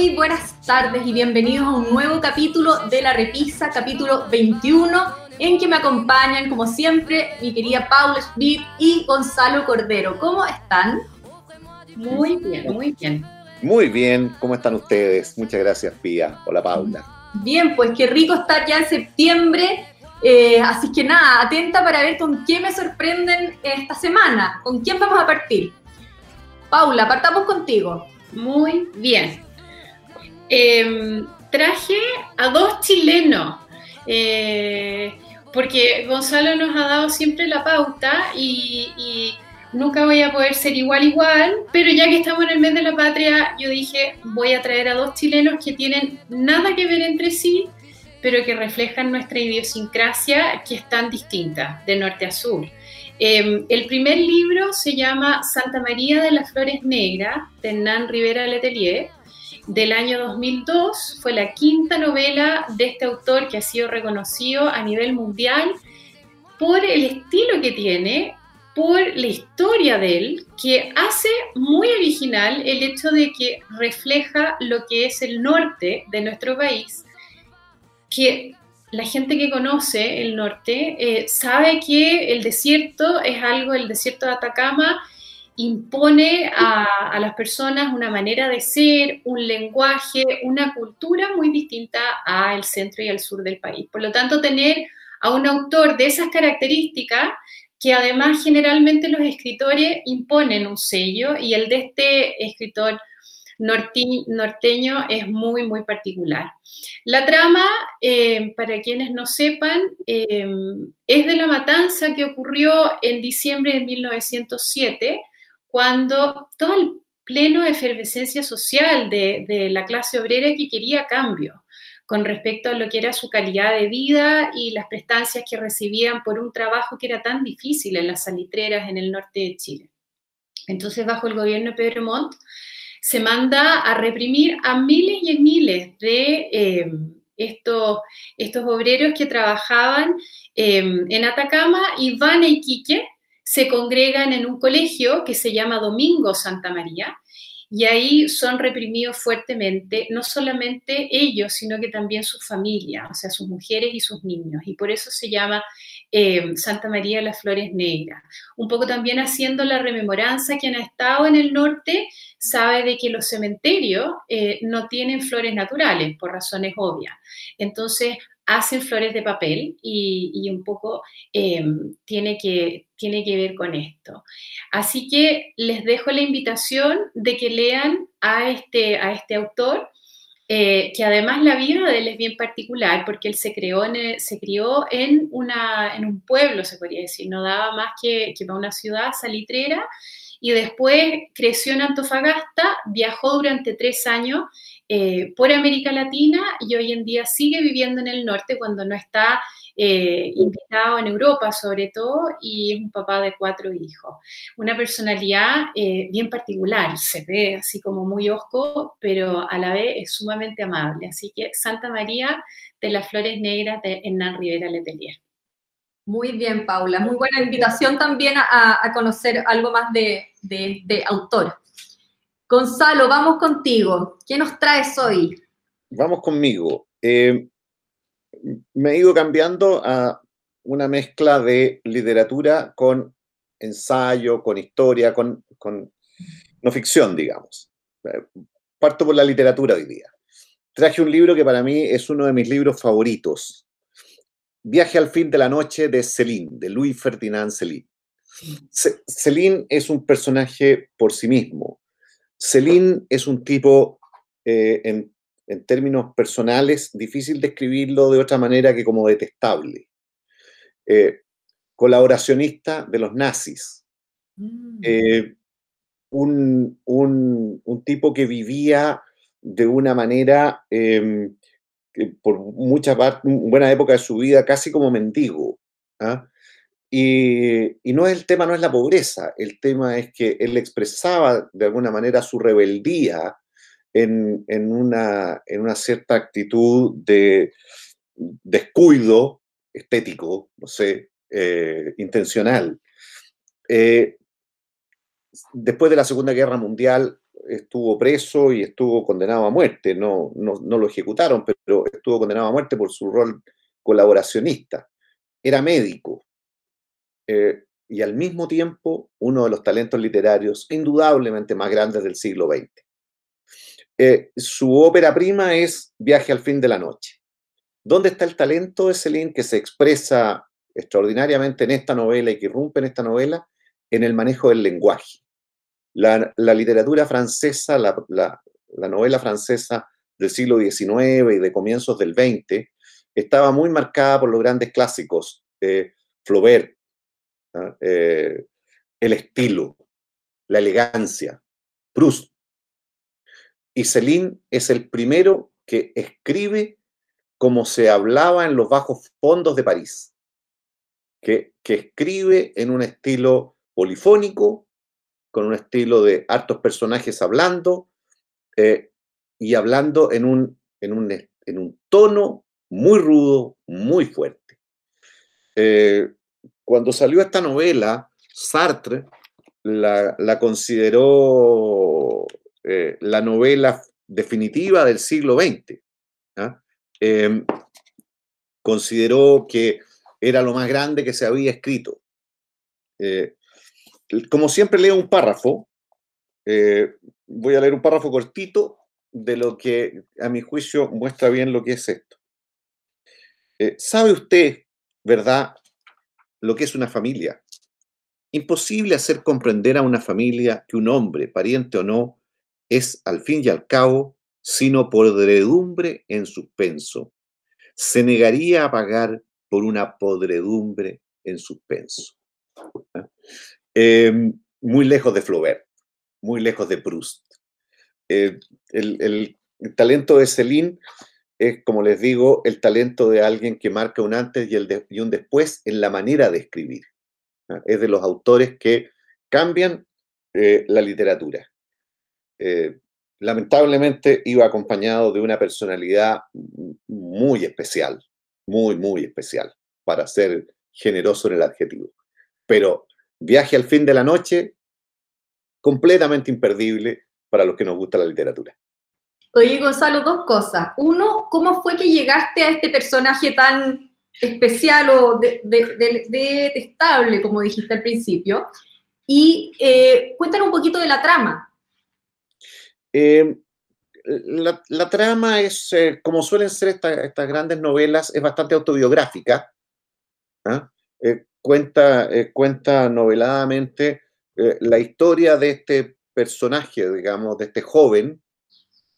Muy buenas tardes y bienvenidos a un nuevo capítulo de La Repisa, capítulo 21, en que me acompañan, como siempre, mi querida Paula Smith y Gonzalo Cordero. ¿Cómo están? Muy bien, muy bien. Muy bien, ¿cómo están ustedes? Muchas gracias, Pía. Hola, Paula. Bien, pues qué rico estar ya en septiembre. Eh, así que nada, atenta para ver con qué me sorprenden esta semana. ¿Con quién vamos a partir? Paula, partamos contigo. Muy bien. Em, traje a dos chilenos, eh, porque Gonzalo nos ha dado siempre la pauta y, nunca voy a poder ser igual igual, pero ya que estamos en el mes de la patria, yo dije, voy a traer a dos chilenos que tienen nada que ver entre sí, pero que reflejan nuestra idiosincrasia que es tan distinta de norte a sur. Em, el primer libro se llama Santa María de las Flores Negras, de Hernán Rivera Letelier, del año 2002. Fue la quinta novela de este autor que ha sido reconocido a nivel mundial por el estilo que tiene, por la historia de él, que hace muy original el hecho de que refleja lo que es el norte de nuestro país, que la gente que conoce el norte eh, sabe que el desierto es algo, el desierto de Atacama impone a, las personas una manera de ser, un lenguaje, una cultura muy distinta al centro y al sur del país. Por lo tanto, tener a un autor de esas características, que además generalmente los escritores imponen un sello, y el de este escritor norteño es muy, muy particular. La trama, eh, para quienes no sepan, eh, es de la matanza que ocurrió en diciembre de 1907 cuando todo el pleno efervescencia social de, la clase obrera que quería cambio con respecto a lo que era su calidad de vida y las prestancias que recibían por un trabajo que era tan difícil en las salitreras en el norte de Chile. Entonces, bajo el gobierno de Pedro Montt, se manda a reprimir a miles y miles de eh, estos, estos obreros que trabajaban eh, en Atacama y van a Iquique se congregan en un colegio que se llama Domingo Santa María y ahí son reprimidos fuertemente, no solamente ellos, sino que también su familia, o sea, sus mujeres y sus niños. Y por eso se llama eh, Santa María de las Flores Negras. Un poco también haciendo la rememoranza, quien ha estado en el norte sabe de que los cementerios eh, no tienen flores naturales, por razones obvias. Entonces, hacen flores de papel y, un poco em, tiene, que, tiene que ver con esto. Así que les dejo la invitación de que lean a este, a este autor. Eh, que además la vida de él es bien particular porque él se, creó en, se crió en, una, en un pueblo, se podría decir, no daba más que, que para una ciudad salitrera. Y después creció en Antofagasta, viajó durante tres años eh, por América Latina y hoy en día sigue viviendo en el norte cuando no está eh, invitado en Europa sobre todo y es un papá de cuatro hijos. Una personalidad eh, bien particular, se ve así como muy osco, pero a la vez es sumamente amable. Así que Santa María de las Flores Negras de Hernán Rivera Letelier. Muy bien, Paula. Muy buena invitación también a, conocer algo más de, de autor. Gonzalo, vamos contigo. ¿Qué nos traes hoy? Vamos conmigo. Eh, me he ido cambiando a una mezcla de literatura con ensayo, con historia, con, no ficción, digamos. Eh, parto por la literatura hoy día. Traje un libro que para mí es uno de mis libros favoritos. Viaje al fin de la noche de Céline, de Louis Ferdinand Céline. Céline es un personaje por sí mismo. Celine es un tipo, eh, en, términos personales, difícil describirlo de otra manera que como detestable. Eh, colaboracionista de los nazis. Mm. Eh, un, tipo que vivía de una manera, em, por mucha parte, buena época de su vida, casi como mendigo. ¿ah? Y, no es el tema, no es la pobreza, el tema es que él expresaba de alguna manera su rebeldía en, una, en una, cierta actitud de descuido estético, no sé, eh, intencional. Eh, después de la Segunda Guerra Mundial, estuvo preso y estuvo condenado a muerte. No, no, lo ejecutaron, pero estuvo condenado a muerte por su rol colaboracionista. Era médico eh, y al mismo tiempo uno de los talentos literarios indudablemente más grandes del siglo XX. Eh, su ópera prima es Viaje al fin de la noche. ¿Dónde está el talento de Celine que se expresa extraordinariamente en esta novela y que irrumpe en esta novela? En el manejo del lenguaje la, literatura francesa, la, novela francesa del siglo XIX y de comienzos del XX, estaba muy marcada por los grandes clásicos, eh, Flaubert, eh, el estilo, la elegancia, Proust. Y Céline es el primero que escribe como se hablaba en los bajos fondos de París, que, que escribe en un estilo polifónico, con un estilo de hartos personajes hablando eh, y hablando en un, en, un, en un, tono muy rudo, muy fuerte. Eh, cuando salió esta novela, Sartre la, consideró eh, la novela definitiva del siglo XX. ¿ah? Em, consideró que era lo más grande que se había escrito como siempre leo un párrafo, eh, voy a leer un párrafo cortito de lo que a mi juicio muestra bien lo que es esto. Eh, ¿Sabe usted, verdad, lo que es una familia? Imposible hacer comprender a una familia que un hombre, pariente o no, es al fin y al cabo sino podredumbre en suspenso. Se negaría a pagar por una podredumbre en suspenso. ¿Ah? Em, muy lejos de Flaubert, muy lejos de Proust. Eh, el, talento de Céline es, como les digo, el talento de alguien que marca un antes y, un después en la manera de escribir. Es de los autores que cambian eh, la literatura. Eh, lamentablemente iba acompañado de una personalidad muy especial, muy, muy especial, para ser generoso en el adjetivo. Pero Viaje al fin de la noche, completamente imperdible para los que nos gusta la literatura. Oye, Gonzalo, dos cosas. Uno, ¿cómo fue que llegaste a este personaje tan especial o detestable, de, como dijiste al principio? Y eh, cuéntanos un poquito de la trama. Eh, la, trama es, eh, como suelen ser estas grandes novelas, es bastante autobiográfica. ¿ah? cuenta, eh, cuenta noveladamente eh, la historia de este personaje, digamos, de este joven.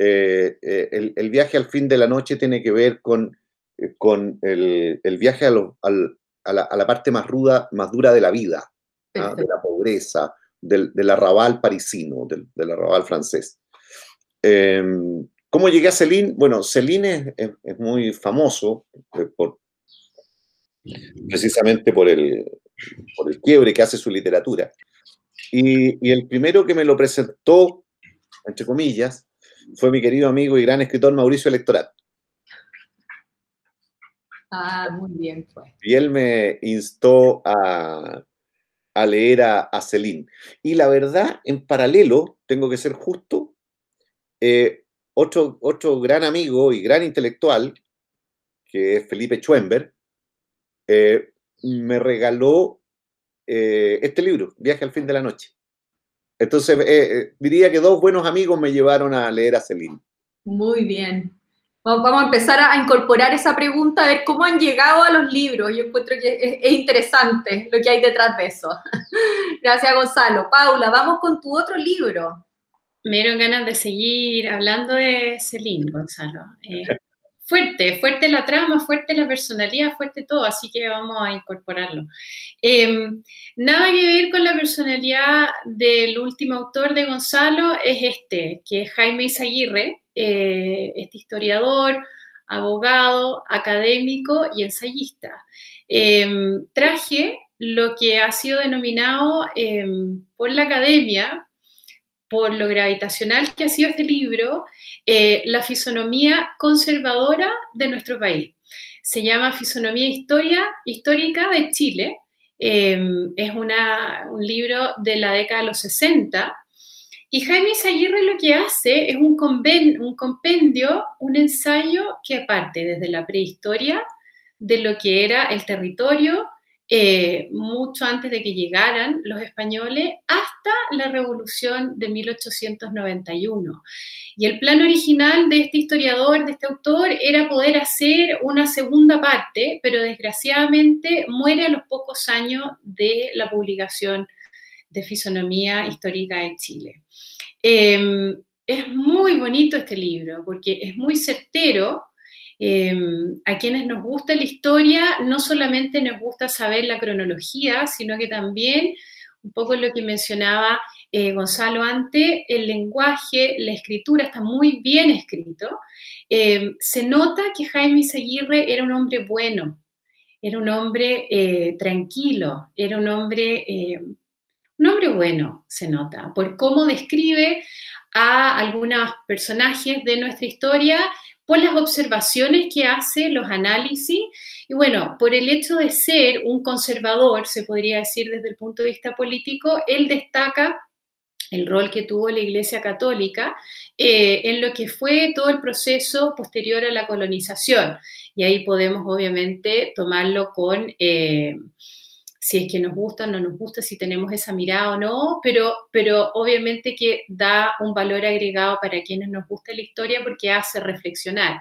Eh, el, viaje al fin de la noche tiene que ver con, con el, viaje a, la, parte más ruda, más dura de la vida, ¿ah? de la pobreza, del, arrabal parisino, del, arrabal francés. Em, ¿Cómo llegué a Céline? Bueno, Céline es muy famoso por, precisamente por el, por el quiebre que hace su literatura. Y, el primero que me lo presentó, entre comillas, fue mi querido amigo y gran escritor Mauricio Electorat. Ah, muy bien. Pues. Y él me instó a, a leer a, a Celine. Y la verdad, en paralelo, tengo que ser justo, eh, otro, gran amigo y gran intelectual, que es Felipe Schwember, eh, me regaló eh, este libro, Viaje al fin de la noche. Entonces, diría que dos buenos amigos me llevaron a leer a Celine. Muy bien. Vamos a empezar a incorporar esa pregunta, a ver cómo han llegado a los libros. Yo encuentro que es, interesante lo que hay detrás de eso. Gracias, Gonzalo. Paula, vamos con tu otro libro. Me dieron ganas de seguir hablando de Celine, Gonzalo fuerte, fuerte la trama, fuerte la personalidad, fuerte todo, así que vamos a incorporarlo. Em, nada que ver con la personalidad del último autor de Gonzalo es este, que es Jaime Izaguirre, eh, este historiador, abogado, académico y ensayista. Em, traje lo que ha sido denominado em, por la academia por lo gravitacional que ha sido este libro, eh, la fisonomía conservadora de nuestro país. Se llama Fisonomía Historia, Histórica de Chile. Em, es un libro de la década de los 60 Y Jaime Isaguirre lo que hace es un, un compendio, un ensayo que parte desde la prehistoria de lo que era el territorio, eh, mucho antes de que llegaran los españoles, hasta la revolución de 1891. Y el plan original de este historiador, de este autor, era poder hacer una segunda parte, pero desgraciadamente muere a los pocos años de la publicación de Fisonomía Histórica de Chile. Em, es muy bonito este libro porque es muy certero. Em, a quienes nos gusta la historia, no solamente nos gusta saber la cronología, sino que también, un poco lo que mencionaba eh, Gonzalo antes, el lenguaje, la escritura está muy bien escrito. Em, se nota que Jaime Seguirre era un hombre bueno, era un hombre eh, tranquilo, era un hombre un hombre bueno, se nota, por cómo describe a algunos personajes de nuestra historia, por las observaciones que hace, los análisis, y bueno, por el hecho de ser un conservador, se podría decir desde el punto de vista político, él destaca el rol que tuvo la Iglesia Católica eh, en lo que fue todo el proceso posterior a la colonización. Y ahí podemos obviamente tomarlo con... Eh, si es que nos gusta o no nos gusta, si tenemos esa mirada o no, pero, pero obviamente que da un valor agregado para quienes nos gusta la historia porque hace reflexionar.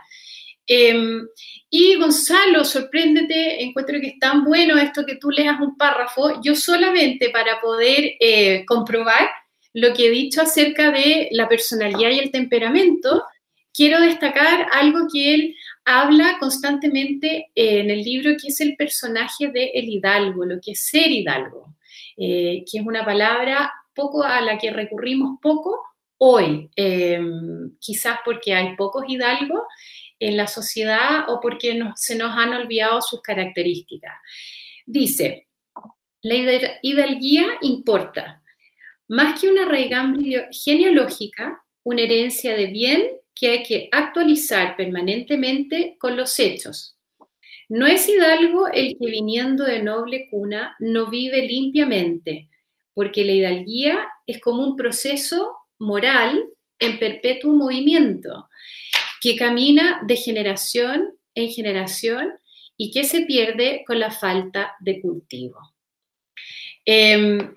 Em, y Gonzalo, sorpréndete, encuentro que es tan bueno esto que tú leas un párrafo, yo solamente para poder eh, comprobar lo que he dicho acerca de la personalidad y el temperamento, quiero destacar algo que él habla constantemente en el libro que es el personaje de el hidalgo, lo que es ser hidalgo, eh, que es una palabra poco a la que recurrimos poco hoy, em, quizás porque hay pocos hidalgos en la sociedad o porque se nos han olvidado sus características. Dice, la hidalguía importa, más que una raigambre genealógica, una herencia de bien que hay que actualizar permanentemente con los hechos. No es hidalgo el que viniendo de noble cuna no vive limpiamente, porque la hidalguía es como un proceso moral en perpetuo movimiento, que camina de generación en generación y que se pierde con la falta de cultivo. Em,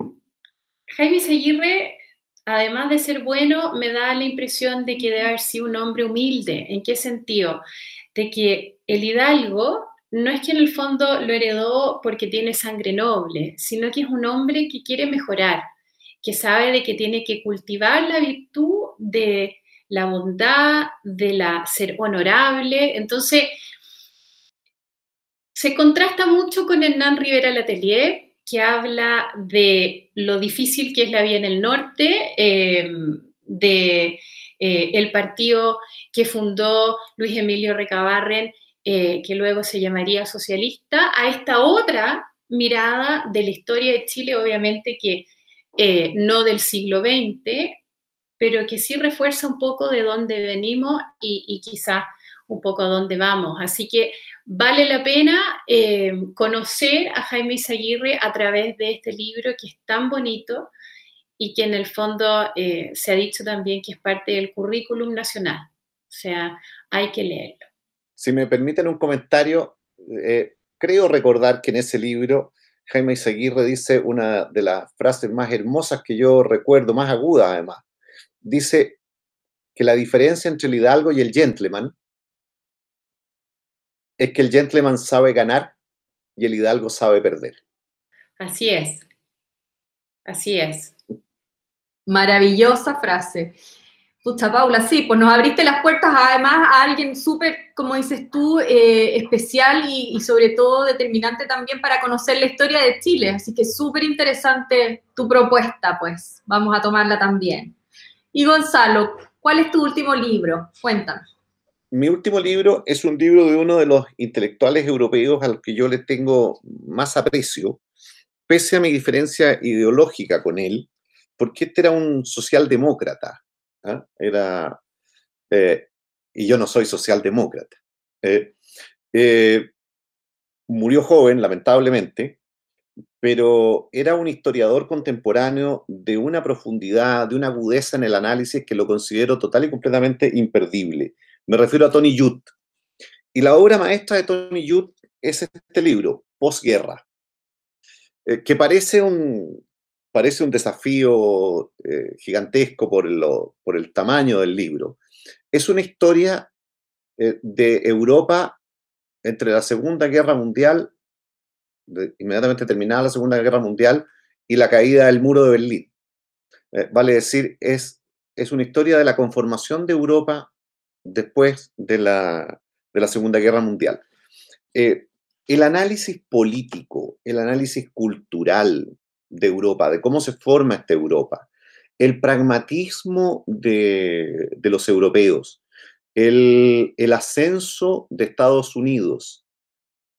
Jaime Seguirre además de ser bueno, me da la impresión de que debe haber sido un hombre humilde. ¿En qué sentido? De que el hidalgo no es que en el fondo lo heredó porque tiene sangre noble, sino que es un hombre que quiere mejorar, que sabe de que tiene que cultivar la virtud de la bondad, de la ser honorable. Entonces, se contrasta mucho con Hernán Rivera Letelier, que habla de lo difícil que es la vida en el norte, eh, de eh, el partido que fundó Luis Emilio Recabarren, eh, que luego se llamaría socialista, a esta otra mirada de la historia de Chile, obviamente que no del siglo XX, pero que sí refuerza un poco de dónde venimos y, y quizás un poco a dónde vamos. Así que vale la pena eh, conocer a Jaime Isaguirre a través de este libro que es tan bonito y que en el fondo eh, se ha dicho también que es parte del currículum nacional. O sea, hay que leerlo. Si me permiten un comentario, eh, creo recordar que en ese libro Jaime Isaguirre dice una de las frases más hermosas que yo recuerdo, más aguda además. Dice que la diferencia entre el hidalgo y el gentleman es que el gentleman sabe ganar y el hidalgo sabe perder. Así es. Así es. Maravillosa frase. Pucha, Paula, sí, pues nos abriste las puertas además a alguien súper, como dices tú, eh, especial y, y, sobre todo determinante también para conocer la historia de Chile. Así que súper interesante tu propuesta, pues vamos a tomarla también. Y Gonzalo, ¿cuál es tu último libro? Cuéntanos mi último libro es un libro de uno de los intelectuales europeos al que yo le tengo más aprecio, pese a mi diferencia ideológica con él, porque este era un socialdemócrata. ¿ah? Era, eh, y yo no soy socialdemócrata. Eh, eh, murió joven, lamentablemente, pero era un historiador contemporáneo de una profundidad, de una agudeza en el análisis que lo considero total y completamente imperdible. Me refiero a Tony Judd. Y la obra maestra de Tony Judd es este libro, Posguerra, eh, que parece un, parece un desafío eh, gigantesco por, por el tamaño del libro. Es una historia eh, de Europa entre la Segunda Guerra Mundial inmediatamente terminada la Segunda Guerra Mundial y la caída del muro de Berlín. Vale decir, es, es una historia de la conformación de Europa después de la, de la Segunda Guerra Mundial. Eh, el análisis político, el análisis cultural de Europa, de cómo se forma esta Europa, el pragmatismo de, de los europeos, el, el, ascenso de Estados Unidos,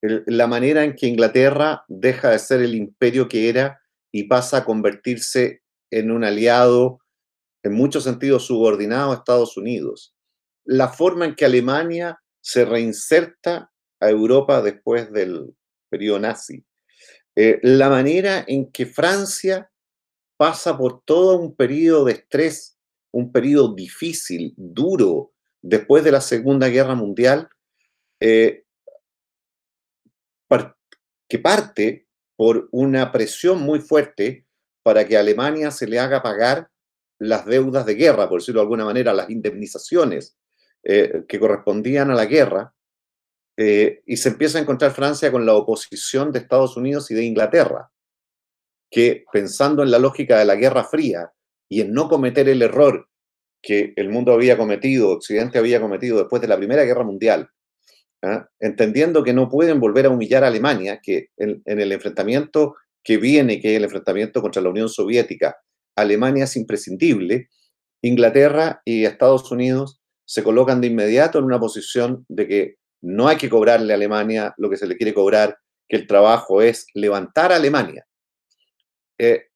la manera en que Inglaterra deja de ser el imperio que era y pasa a convertirse en un aliado en muchos sentidos subordinado a Estados Unidos. La forma en que Alemania se reinserta a Europa después del periodo nazi. Eh, la manera en que Francia pasa por todo un periodo de estrés, un periodo difícil, duro, después de la Segunda Guerra Mundial, eh, que parte por una presión muy fuerte para que a Alemania se le haga pagar las deudas de guerra, por decirlo de alguna manera, las indemnizaciones eh, que correspondían a la guerra, eh, y se empieza a encontrar Francia con la oposición de Estados Unidos y de Inglaterra, que pensando en la lógica de la Guerra Fría y en no cometer el error que el mundo había cometido, Occidente había cometido después de la Primera Guerra Mundial, ¿ah? entendiendo que no pueden volver a humillar a Alemania, que en, el enfrentamiento que viene, que es el enfrentamiento contra la Unión Soviética, Alemania es imprescindible, Inglaterra y Estados Unidos se colocan de inmediato en una posición de que no hay que cobrarle a Alemania lo que se le quiere cobrar, que el trabajo es levantar a Alemania. Eh,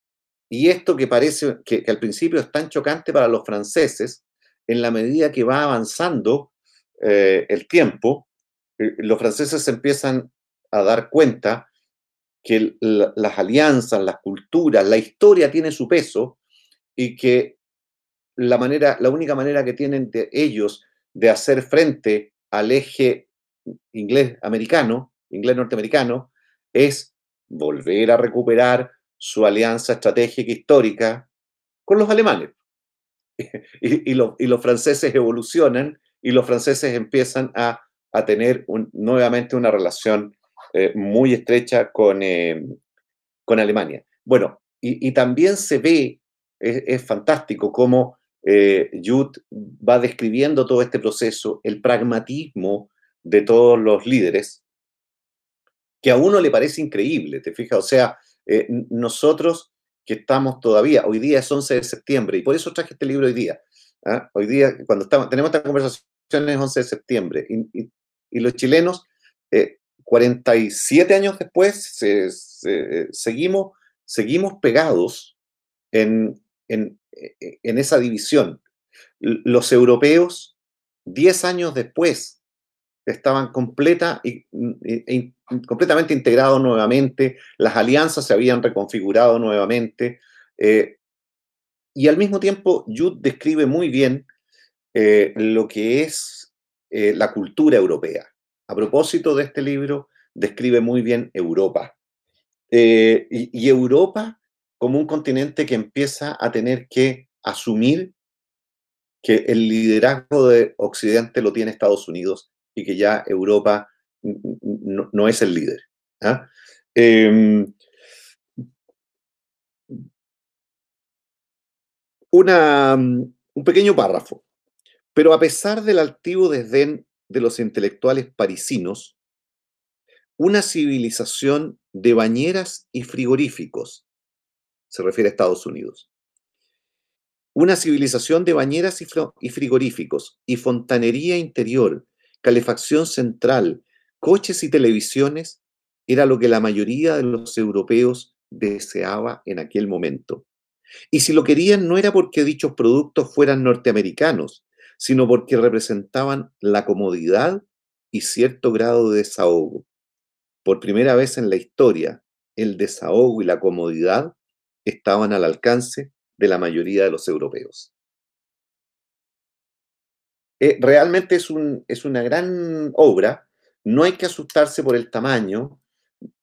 y esto que parece que, al principio es tan chocante para los franceses, en la medida que va avanzando eh, el tiempo, eh, los franceses empiezan a dar cuenta que las alianzas, las culturas, la historia tiene su peso y que la, manera, la única manera que tienen de ellos de hacer frente al eje inglés-americano, inglés-norteamericano, es volver a recuperar su alianza estratégica histórica con los alemanes. y, y los franceses evolucionan y los franceses empiezan a a tener nuevamente una relación eh, muy estrecha con, eh, con Alemania. Bueno, y, también se ve, es, fantástico cómo eh, va describiendo todo este proceso, el pragmatismo de todos los líderes, que a uno le parece increíble, ¿te fijas? O sea, nosotros que estamos todavía, hoy día es 11 de septiembre, y por eso traje este libro hoy ddía. ¿ah? Hoy día, cuando estamos, tenemos esta conversación, es 11 de septiembre, y, y los chilenos, 47 eh, años después, seguimos, seguimos pegados en, en, esa división. Los europeos, 10 años después, estaban completa y, completamente integrados nuevamente, las alianzas se habían reconfigurado nuevamente, eh, y al mismo tiempo Jude describe muy bien eh, lo que es eh, la cultura europea. A propósito de este libro, describe muy bien Europa. Eh, y, Europa como un continente que empieza a tener que asumir que el liderazgo de Occidente lo tiene Estados Unidos y que ya Europa no, es el líder. ¿ah? Em, un pequeño párrafo. Pero a pesar del altivo desdén de los intelectuales parisinos, una civilización de bañeras y frigoríficos, se refiere a Estados Unidos, una civilización de bañeras y frigoríficos y fontanería interior, calefacción central, coches y televisiones, era lo que la mayoría de los europeos deseaba en aquel momento. Y si lo querían no era porque dichos productos fueran norteamericanos, sino porque representaban la comodidad y cierto grado de desahogo. Por primera vez en la historia, el desahogo y la comodidad estaban al alcance de la mayoría de los europeos. Eh, realmente es, un, es una gran obra, no hay que asustarse por el tamaño,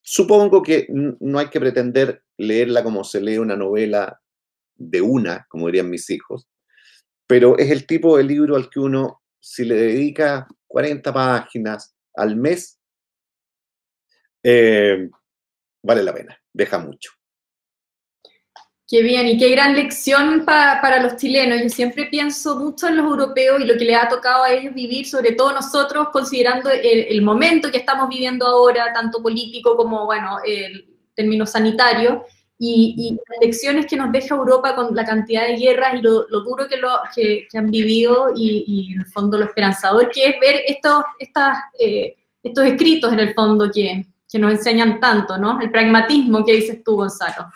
supongo que no hay que pretender leerla como se lee una novela de una, como dirían mis hijos, pero es el tipo de libro al que uno, si le dedica 40 páginas al mes, eh, vale la pena, deja mucho. Qué bien, y qué gran lección para los chilenos. Yo siempre pienso mucho en los europeos y lo que les ha tocado a ellos vivir, sobre todo nosotros, considerando el, momento que estamos viviendo ahora, tanto político como, bueno, el término sanitario, y, las lecciones que nos deja Europa con la cantidad de guerras y lo, duro que, lo, que, han vivido y, en el fondo lo esperanzador que es ver estos, estas, eh, estos escritos en el fondo que, que nos enseñan tanto, ¿no? El pragmatismo que dices tú, Gonzalo.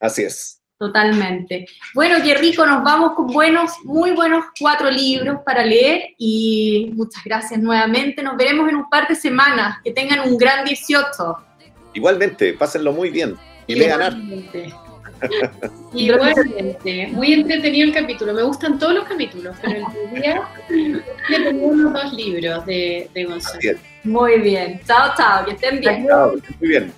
Así es. Totalmente. Bueno, qué rico, nos vamos con buenos, muy buenos cuatro libros para leer y muchas gracias nuevamente. Nos veremos en un par de semanas. Que tengan un gran 18. Igualmente, pásenlo muy bien y lean arte. Igualmente, muy entretenido el capítulo. Me gustan todos los capítulos, pero el día le tengo unos dos libros de, de Gonzalo. Muy bien. Chao, chao, que estén bien. Chao, muy bien.